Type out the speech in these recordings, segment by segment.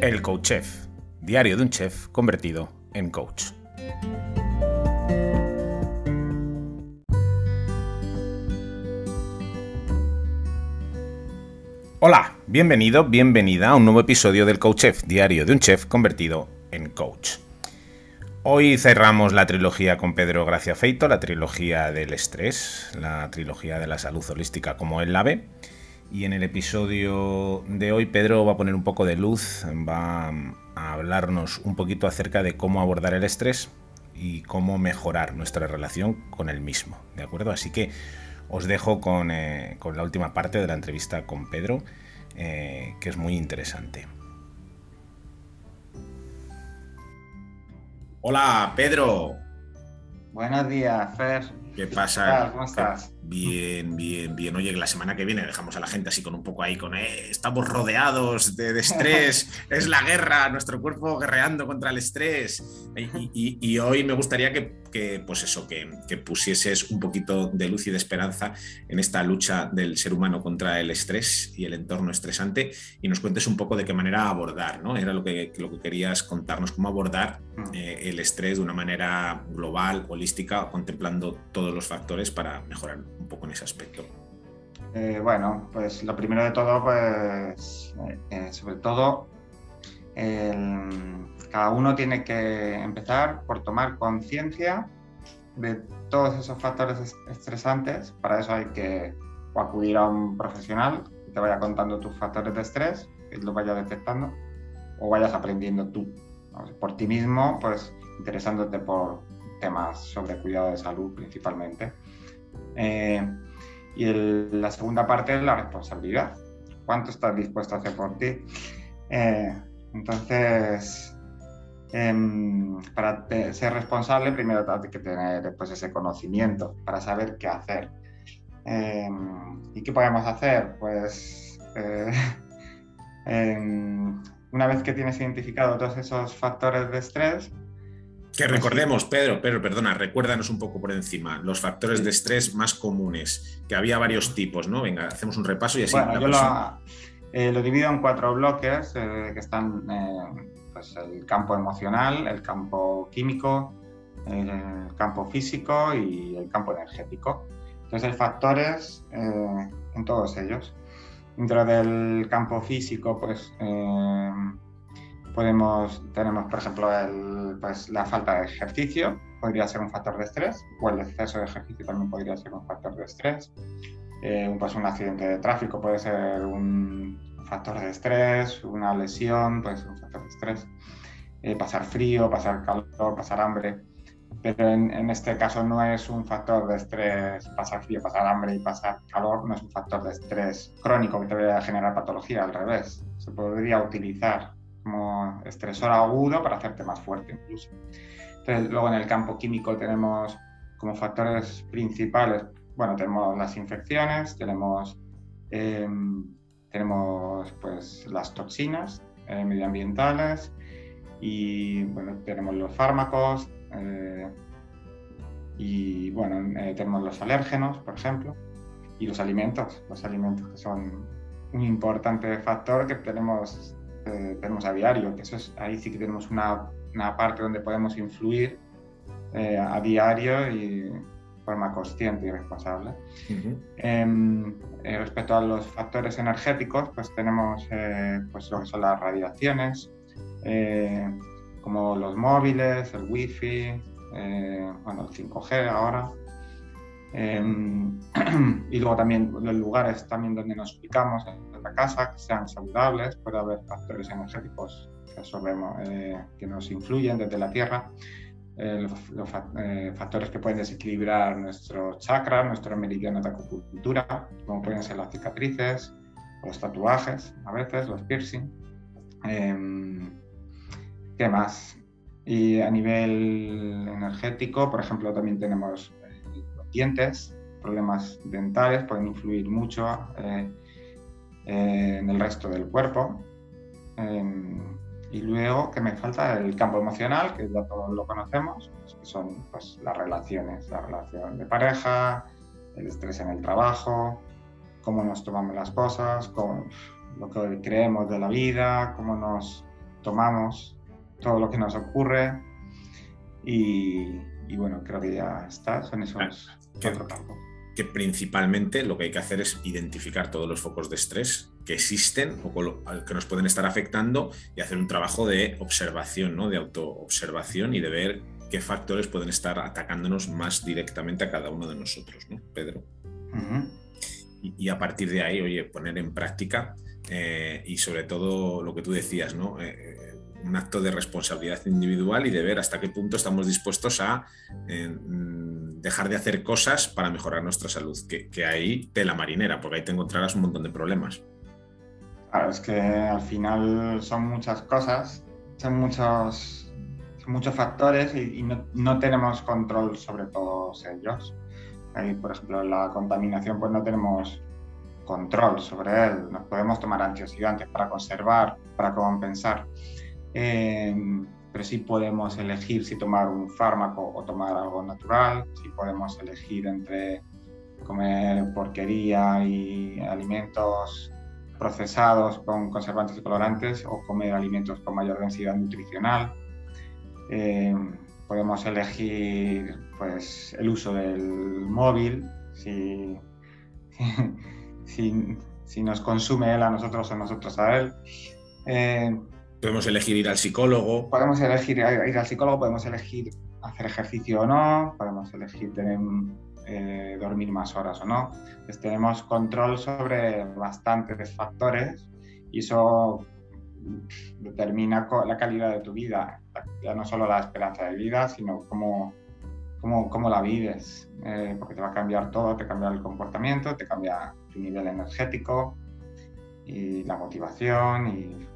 El Coach Chef, diario de un chef convertido en coach. Hola, bienvenido, bienvenida a un nuevo episodio del Coach Chef, diario de un chef convertido en coach. Hoy cerramos la trilogía con Pedro Gracia Feito, la trilogía del estrés, la trilogía de la salud holística como él la ve. Y en el episodio de hoy Pedro va a poner un poco de luz, va a hablarnos un poquito acerca de cómo abordar el estrés y cómo mejorar nuestra relación con el mismo. ¿De acuerdo? Así que os dejo con, eh, la última parte de la entrevista con Pedro, eh, que es muy interesante. Hola, Pedro. Buenos días, Fer. ¿Qué pasa? ¿Cómo estás? Bien, bien, bien. Oye, la semana que viene dejamos a la gente así con un poco ahí, con eh, estamos rodeados de, estrés, es la guerra, nuestro cuerpo guerreando contra el estrés. Y, hoy me gustaría que, pues eso, que, pusieses un poquito de luz y de esperanza en esta lucha del ser humano contra el estrés y el entorno estresante y nos cuentes un poco de qué manera abordar, ¿no? Era lo que, lo que querías contarnos, cómo abordar mm. eh, el estrés de una manera global, holística, contemplando todos los factores para mejorar un poco en ese aspecto? Eh, bueno, pues lo primero de todo, pues eh, eh, sobre todo, cada uno tiene que empezar por tomar conciencia de todos esos factores estresantes. Para eso hay que acudir a un profesional que te vaya contando tus factores de estrés, que lo vaya detectando, o vayas aprendiendo tú por ti mismo, pues interesándote por temas sobre cuidado de salud principalmente. Eh, y la segunda parte es la responsabilidad. ¿Cuánto estás dispuesto a hacer por ti? Eh, entonces, em, para ser responsable, primero tienes que tener pues, ese conocimiento para saber qué hacer. Em, ¿Y qué podemos hacer? Pues eh, em, una vez que tienes identificado todos esos factores de estrés, que recordemos, Pedro, Pedro, perdona, recuérdanos un poco por encima los factores de estrés más comunes, que había varios tipos, ¿no? Venga, hacemos un repaso y así. Bueno, yo eh, lo, divido en cuatro bloques eh, que están eh, pues el campo emocional, el campo químico, el campo físico y el campo energético. Entonces hay factores en todos ellos. Dentro del campo físico, pues Podemos, tenemos, por ejemplo, pues, la falta de ejercicio, podría ser un factor de estrés, o el exceso de ejercicio también podría ser un factor de estrés. Eh, pues un accidente de tráfico puede ser un factor de estrés, una lesión puede ser un factor de estrés. Eh, pasar frío, pasar calor, pasar hambre. Pero en, en, este caso no es un factor de estrés, pasar frío, pasar hambre y pasar calor, no es un factor de estrés crónico que te vaya a generar patología, al revés. Se podría utilizar como estresor agudo para hacerte más fuerte incluso. Entonces, luego en el campo químico tenemos como factores principales, bueno, tenemos las infecciones, tenemos, em, tenemos pues las toxinas eh, medioambientales y bueno, tenemos los fármacos eh, y bueno, eh, tenemos los alérgenos, por ejemplo, y los alimentos, los alimentos que son un importante factor que tenemos tenemos a diario, que eso es, ahí sí que tenemos una, una parte donde podemos influir eh, a diario y de forma consciente y responsable. Em, eh, respecto a los factores energéticos, pues tenemos eh, pues lo que son las radiaciones, como los móviles, el wifi, bueno, el 5G ahora. Em, y luego también los lugares también donde nos ubicamos, la casa, que sean saludables, puede haber factores energéticos que absorbemos, eh, que nos influyen desde la Tierra, eh, los, eh, factores que pueden desequilibrar nuestro chakra, nuestro meridiano de acupuntura, como pueden ser las cicatrices, los tatuajes, a veces los piercing. Em, ¿Qué más? Y a nivel energético, por ejemplo, también tenemos los dientes, problemas dentales pueden influir mucho en el resto del cuerpo. Em, y luego que me falta el campo emocional, que ya todos lo conocemos, pues, que son pues, las relaciones, la relación de pareja, el estrés en el trabajo, cómo nos tomamos las cosas, con lo que creemos de la vida, cómo nos tomamos, todo lo que nos ocurre y, bueno, creo que ya está, son esos cuatro campos que principalmente lo que hay que hacer es identificar todos los focos de estrés que existen o que nos pueden estar afectando y hacer un trabajo de observación, ¿no? de autoobservación y de ver qué factores pueden estar atacándonos más directamente a cada uno de nosotros, ¿no, Pedro? y, a partir de ahí, oye, poner en práctica eh, y sobre todo lo que tú decías, ¿no? Eh, eh, un acto de responsabilidad individual y de ver hasta qué punto estamos dispuestos a dejar de hacer cosas para mejorar nuestra salud, que, que ahí tela marinera, porque ahí te encontrarás un montón de problemas. Claro, es que al final son muchas cosas, son muchos, muchos factores y, no, tenemos control sobre todos ellos. Ahí, por ejemplo, la contaminación, pues no tenemos control sobre él. Nos podemos tomar antioxidantes para conservar, para compensar. Eh, pero sí podemos elegir si tomar un fármaco o tomar algo natural, sí podemos elegir entre comer porquería y alimentos procesados con conservantes y colorantes o comer alimentos con mayor densidad nutricional. Eh, podemos elegir pues, el uso del móvil, si, si, si, nos consume él a nosotros o nosotros a él. Eh, Podemos elegir ir al psicólogo. Podemos elegir ir al psicólogo, podemos elegir hacer ejercicio o no, podemos elegir tener, eh, dormir más horas o no. Entonces tenemos control sobre bastantes factores y eso determina la calidad de tu vida, ya no solo la esperanza de vida, sino cómo, cómo, cómo la vives, eh, porque te va a cambiar todo, te cambia el comportamiento, te cambia tu nivel energético y la motivación y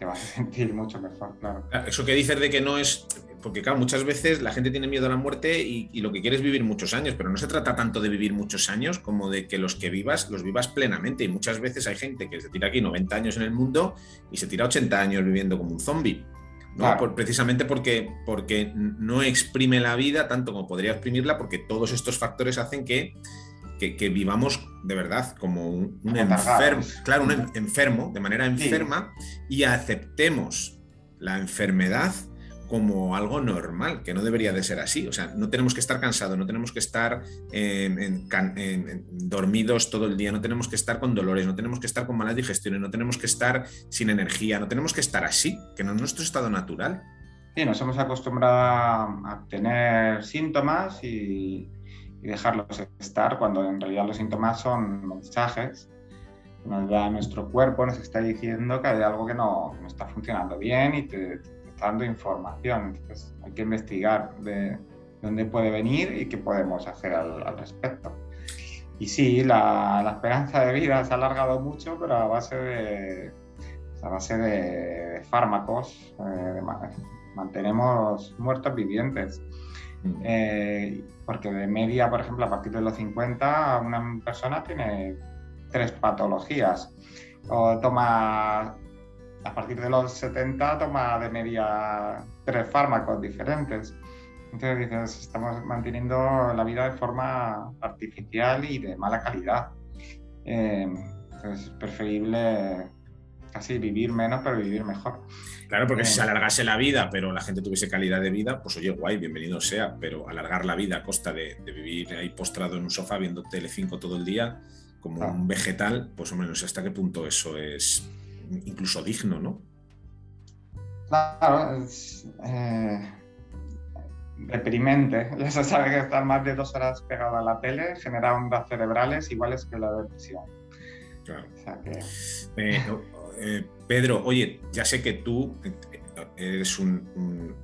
te vas a sentir mucho mejor, claro. Eso que dices de que no es, porque claro, muchas veces la gente tiene miedo a la muerte y, lo que quiere es vivir muchos años, pero no se trata tanto de vivir muchos años como de que los que vivas los vivas plenamente. Y muchas veces hay gente que se tira aquí 90 años en el mundo y se tira 80 años viviendo como un zombie. precisamente porque, porque no exprime la vida tanto como podría exprimirla, porque todos estos factores hacen que que, vivamos de verdad como un, enfermo, claro, un enfermo, de manera enferma, y aceptemos la enfermedad como algo normal, que no debería de ser así. O sea, no tenemos que estar cansados, no tenemos que estar dormidos todo el día, no tenemos que estar con dolores, no tenemos que estar con malas digestiones, no tenemos que estar sin energía, no tenemos que estar así, que no es nuestro estado natural. Sí, nos hemos acostumbrado a tener síntomas y, y dejarlos estar cuando en realidad los síntomas son mensajes que nos da nuestro cuerpo, nos está diciendo que hay algo que no, no está funcionando bien y te, está dando información. Entonces hay que investigar de dónde puede venir y qué podemos hacer al, respecto. Y sí, la, la, esperanza de vida se ha alargado mucho, pero a base de, a base de, fármacos eh, mantenemos muertos vivientes. Eh, porque de media, por ejemplo, a partir de los 50, una persona tiene tres patologías. O toma, a partir de los 70, toma de media tres fármacos diferentes. Entonces dices, estamos manteniendo la vida de forma artificial y de mala calidad. Eh, es preferible casi vivir menos, pero vivir mejor. Claro, porque si se alargase la vida, pero la gente tuviese calidad de vida, pues oye, guay, bienvenido sea, pero alargar la vida a costa de, vivir ahí postrado en un sofá viendo Telecinco todo el día, como un vegetal, pues hombre, no sé hasta qué punto eso es incluso digno, ¿no? Claro, es eh, deprimente. Ya se sabe que estar más de dos horas pegado a la tele genera ondas cerebrales iguales que la depresión. Claro. O sea que... Eh, eh, Pedro, oye, ya sé que tú eh, eres un,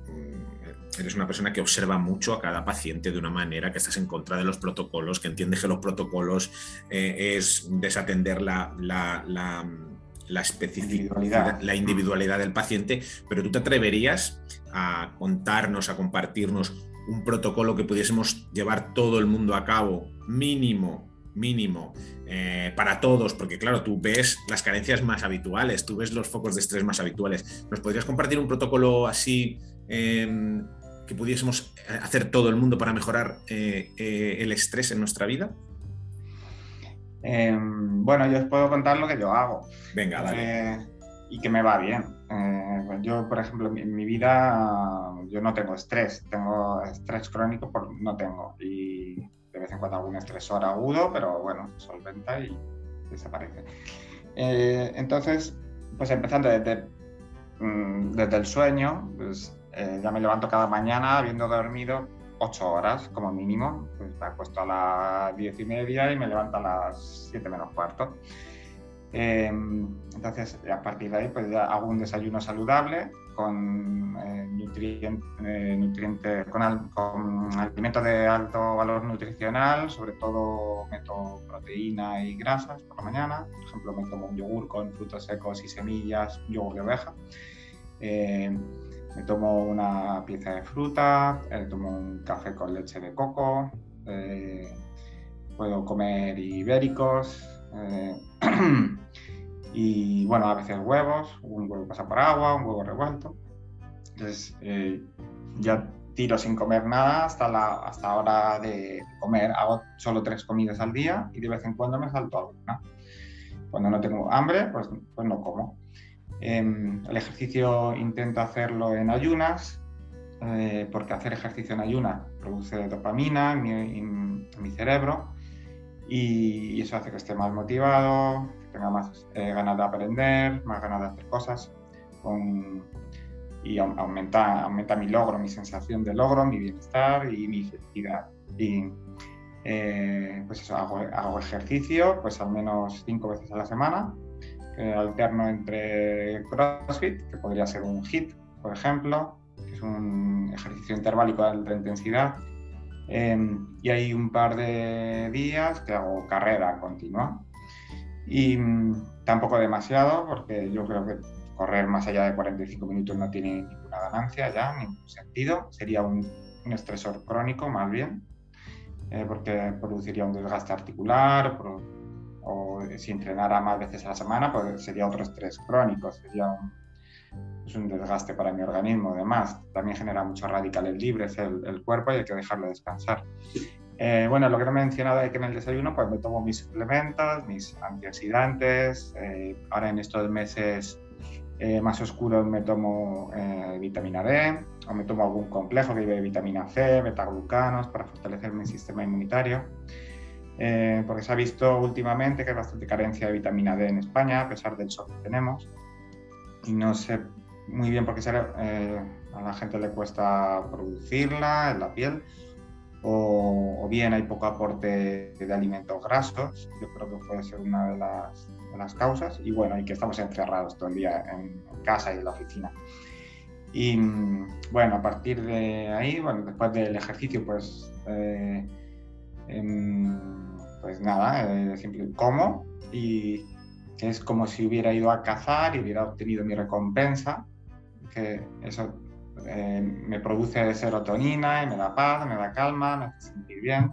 eres una persona que observa mucho a cada paciente de una manera, que estás en contra de los protocolos, que entiendes que los protocolos eh, es desatender la, la, la, especificidad, la individualidad del paciente, pero tú te atreverías a contarnos, a compartirnos un protocolo que pudiésemos llevar todo el mundo a cabo, mínimo, mínimo, eh, para todos, porque claro, tú ves las carencias más habituales, tú ves los focos de estrés más habituales. ¿Nos podrías compartir un protocolo así em, que pudiésemos hacer todo el mundo para mejorar eh, eh, el estrés en nuestra vida? Em, bueno, yo os puedo contar lo que yo hago. Venga, dale. y que me va bien. Eh, yo, por ejemplo, en mi vida yo no tengo estrés, tengo estrés crónico, por, no tengo. Y de vez en cuando algún estresor agudo, pero bueno, solventa y desaparece. Eh, entonces, pues empezando desde, mm, desde el sueño, pues eh, ya me levanto cada mañana habiendo dormido ocho horas como mínimo, pues me acuesto a las diez y media y me levanto a las siete menos cuarto. Em, entonces, a partir de ahí, pues hago un desayuno saludable con eh, eh, con, con, alimentos de alto valor nutricional, sobre todo meto proteína y grasas por la mañana. Por ejemplo, me tomo un yogur con frutos secos y semillas, yogur de oveja. Em, me tomo una pieza de fruta, me tomo un café con leche de coco, eh, puedo comer ibéricos, eh, y bueno, a veces huevos, un huevo pasa por agua, un huevo revuelto. Entonces eh, ya tiro sin comer nada hasta la hasta hora de comer. Hago solo tres comidas al día y de vez en cuando me salto alguna. Cuando no tengo hambre, pues, pues no como. Em, el ejercicio intento hacerlo en ayunas, eh, porque hacer ejercicio en ayunas produce dopamina en mi cerebro y, eso hace que esté más motivado, que tenga más eh, ganas de aprender, más ganas de hacer cosas y aumenta, aumenta mi logro, mi sensación de logro, mi bienestar y mi felicidad. Y eh, pues eso, hago, hago, ejercicio pues al menos cinco veces a la semana, alterno entre CrossFit, que podría ser un HIT, por ejemplo, que es un ejercicio interválico de alta intensidad, Em, y hay un par de días que hago carrera continua. Y mm, tampoco demasiado, porque yo creo que correr más allá de 45 minutos no tiene ninguna ganancia ya, ningún sentido. Sería un, un estresor crónico más bien, eh, porque produciría un desgaste articular, o si entrenara más veces a la semana, pues sería otro estrés crónico, sería un, es un desgaste para mi organismo. Además, también genera muchos radicales libres el, el cuerpo y hay que dejarlo descansar. Eh, bueno, lo que no he mencionado es que en el desayuno pues me tomo mis suplementos, mis antioxidantes. Eh, ahora en estos meses eh, más oscuros me tomo vitamina D o me tomo algún complejo que lleve vitamina C, betaglucanos para fortalecer mi sistema inmunitario. porque se ha visto últimamente que hay bastante carencia de vitamina D en España, a pesar del sol que tenemos y no sé muy bien por qué eh, a la gente le cuesta producirla en la piel o, bien hay poco aporte de alimentos grasos, yo creo que puede ser una de las, causas y bueno, y que estamos encerrados todo el día en, casa y en la oficina. Y bueno, a partir de ahí, bueno, después del ejercicio, pues, eh, em, pues nada, eh, siempre como y, es como si hubiera ido a cazar y hubiera obtenido mi recompensa, que eso eh, me produce serotonina y me da paz, me da calma, me hace sentir bien.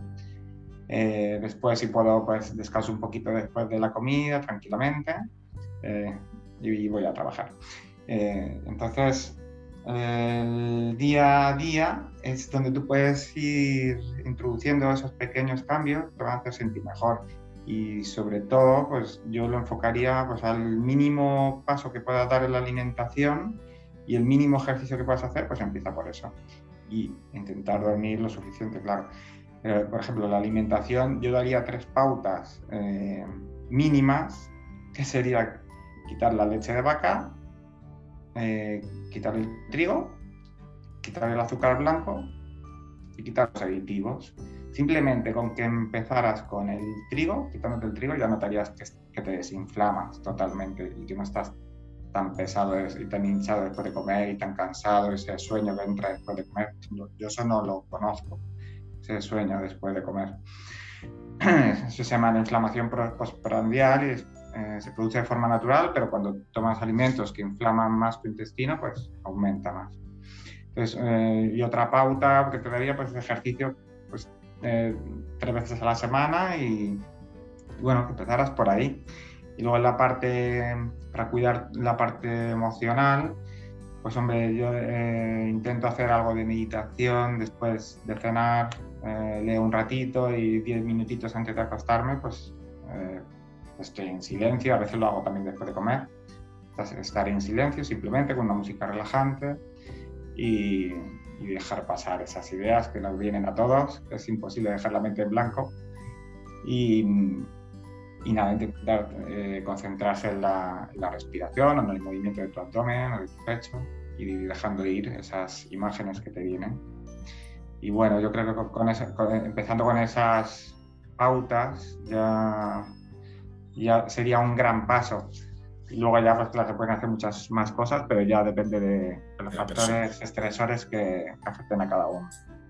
Eh, después, si puedo, pues descanso un poquito después de la comida, tranquilamente, eh, y voy a trabajar. entonces, el día a día es donde tú puedes ir introduciendo esos pequeños cambios que van a hacer sentir mejor y sobre todo pues yo lo enfocaría pues al mínimo paso que puedas dar en la alimentación y el mínimo ejercicio que puedas hacer pues empieza por eso. Y intentar dormir lo suficiente claro. Por ejemplo la alimentación yo daría tres pautas eh, mínimas que sería quitar la leche de vaca eh, quitar el trigo quitar el azúcar blanco y quitar los aditivos Simplemente con que empezaras con el trigo, quitándote el trigo, ya notarías que, te desinflamas totalmente y que no estás tan pesado y tan hinchado después de comer y tan cansado, ese sueño que entra después de comer. Yo eso no lo conozco, ese sueño después de comer. Eso se llama inflamación postprandial y eh, se produce de forma natural, pero cuando tomas alimentos que inflaman más tu intestino, pues aumenta más. Eh, y otra pauta que te daría, pues ejercicio, pues eh, tres veces a la semana y, bueno, que empezaras por ahí. Y luego en la parte, para cuidar la parte emocional, pues hombre, yo eh, intento hacer algo de meditación después de cenar, eh, leo un ratito y diez minutitos antes de acostarme, pues estoy en silencio, a veces lo hago también después de comer, estar en silencio simplemente con una música relajante y, dejar pasar esas ideas que nos vienen a todos. Es imposible dejar la mente en blanco. Y, nada, intentar eh, concentrarse en la, respiración, en el movimiento de tu abdomen o de tu pecho y dejando ir esas imágenes que te vienen. Y bueno, yo creo que con, empezando con esas pautas ya, ya sería un gran paso y luego ya, pues claro, se pueden hacer muchas más cosas, pero ya depende de, los factores estresores que, afecten a cada uno.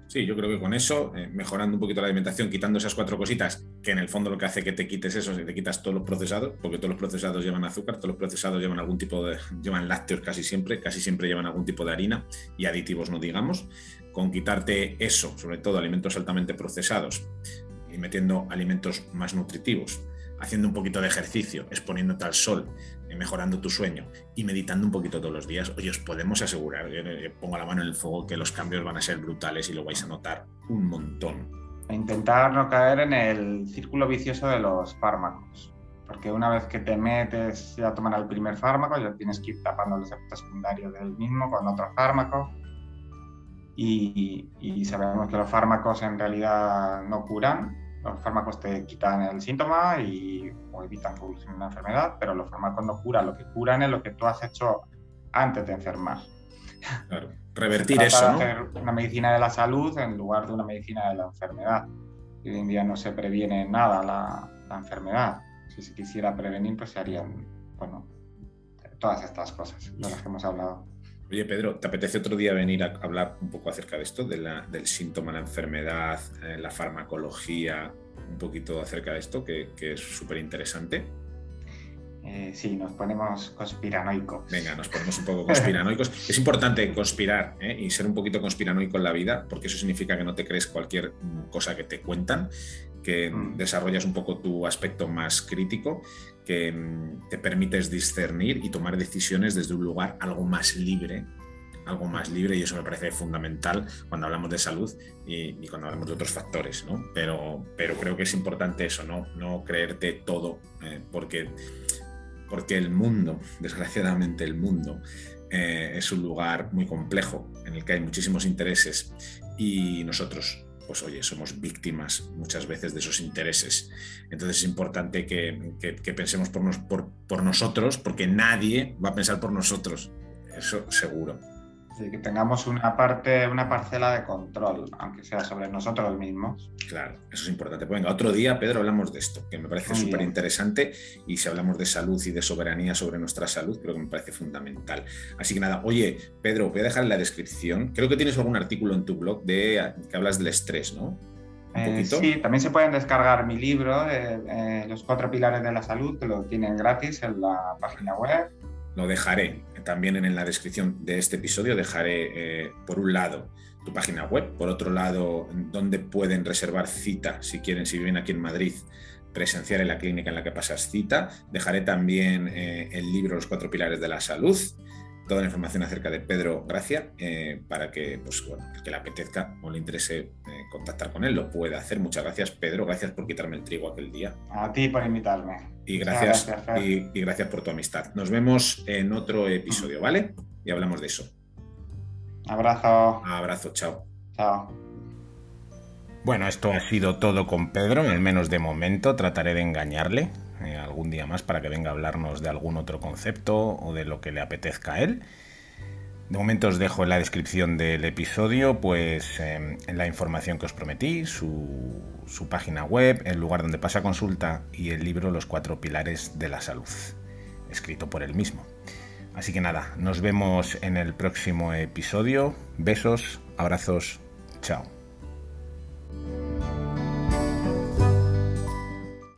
Sí, yo creo que con eso, eh, mejorando un poquito la alimentación, quitando esas cuatro cositas, que en el fondo lo que hace que te quites eso es que te quitas todos los procesados, porque todos los procesados llevan azúcar, todos los procesados llevan algún tipo de, llevan lácteos casi siempre, casi siempre llevan algún tipo de harina y aditivos no digamos. Con quitarte eso, sobre todo alimentos altamente procesados y metiendo alimentos más nutritivos, haciendo un poquito de ejercicio, exponiéndote al sol, eh, mejorando tu sueño y meditando un poquito todos los días, oye, os podemos asegurar, eh, pongo la mano en el fuego, que los cambios van a ser brutales y lo vais a notar un montón. Intentar no caer en el círculo vicioso de los fármacos, porque una vez que te metes a tomar el primer fármaco, ya tienes que ir tapando los efectos secundarios del mismo con otro fármaco. Y, y sabemos que los fármacos en realidad no curan, los fármacos te quitan el síntoma y, o evitan que una enfermedad, pero los fármacos no curan. Lo que curan es lo que tú has hecho antes de enfermar. Claro, revertir eso. ¿no? hacer una medicina de la salud en lugar de una medicina de la enfermedad. hoy en día no se previene nada la, la enfermedad. Si se quisiera prevenir, pues se harían, bueno, todas estas cosas de las que hemos hablado. Oye, Pedro, ¿te apetece otro día venir a hablar un poco acerca de esto, del síntoma, la enfermedad, eh, la farmacología, un poquito acerca de esto, que, es súper interesante? Eh, sí, nos ponemos conspiranoicos. Venga, nos ponemos un poco conspiranoicos. es importante conspirar ¿eh? y ser un poquito conspiranoico en la vida, porque eso significa que no te crees cualquier cosa que te cuentan, que mm. desarrollas un poco tu aspecto más crítico que mm, te permites discernir y tomar decisiones desde un lugar algo más libre, algo más libre y eso me parece fundamental cuando hablamos de salud y, cuando hablamos de otros factores, ¿no? Pero, pero creo que es importante eso, ¿no? No creerte todo, eh, porque, porque el mundo, desgraciadamente el mundo, eh, es un lugar muy complejo en el que hay muchísimos intereses y nosotros pues oye, somos víctimas muchas veces de esos intereses. Entonces es importante que, pensemos por, nosotros, porque nadie va a pensar por nosotros, eso seguro. Sí, que tengamos una parte, una parcela de control, aunque sea sobre nosotros mismos. Claro, eso es importante. Pues venga, otro día, Pedro, hablamos de esto, que me parece súper interesante. Y si hablamos de salud y de soberanía sobre nuestra salud, creo que me parece fundamental. Así que nada, oye, Pedro, voy a dejar en la descripción. Creo que tienes algún artículo en tu blog de que hablas del estrés, ¿no? Eh, sí, también se pueden descargar mi libro, eh, eh, Los cuatro pilares de la salud, que lo tienen gratis en la página web. Lo dejaré también en la descripción de este episodio dejaré, eh, por un lado, tu página web, por otro lado, donde pueden reservar cita si quieren, si viven aquí en Madrid, presenciar en la clínica en la que pasas cita. Dejaré también eh, el libro Los cuatro pilares de la salud toda la información acerca de Pedro Gracia eh, para que, pues, bueno, el que le apetezca o le interese eh, contactar con él lo pueda hacer. Muchas gracias, Pedro. Gracias por quitarme el trigo aquel día. A ti por invitarme. Y gracias, y, y gracias por tu amistad. Nos vemos en otro episodio, ¿vale? Y hablamos de eso. Abrazo. Abrazo, chao. Chao. Bueno, esto ha sido todo con Pedro, al menos de momento. Trataré de engañarle. Eh, algún día más para que venga a hablarnos de algún otro concepto o de lo que le apetezca a él. De momento os dejo en la descripción del episodio pues em, la información que os prometí, su página web, el lugar donde pasa consulta y el libro Los cuatro pilares de la salud, escrito por él mismo. Así que nada, nos vemos en el próximo episodio. Besos, abrazos, chao.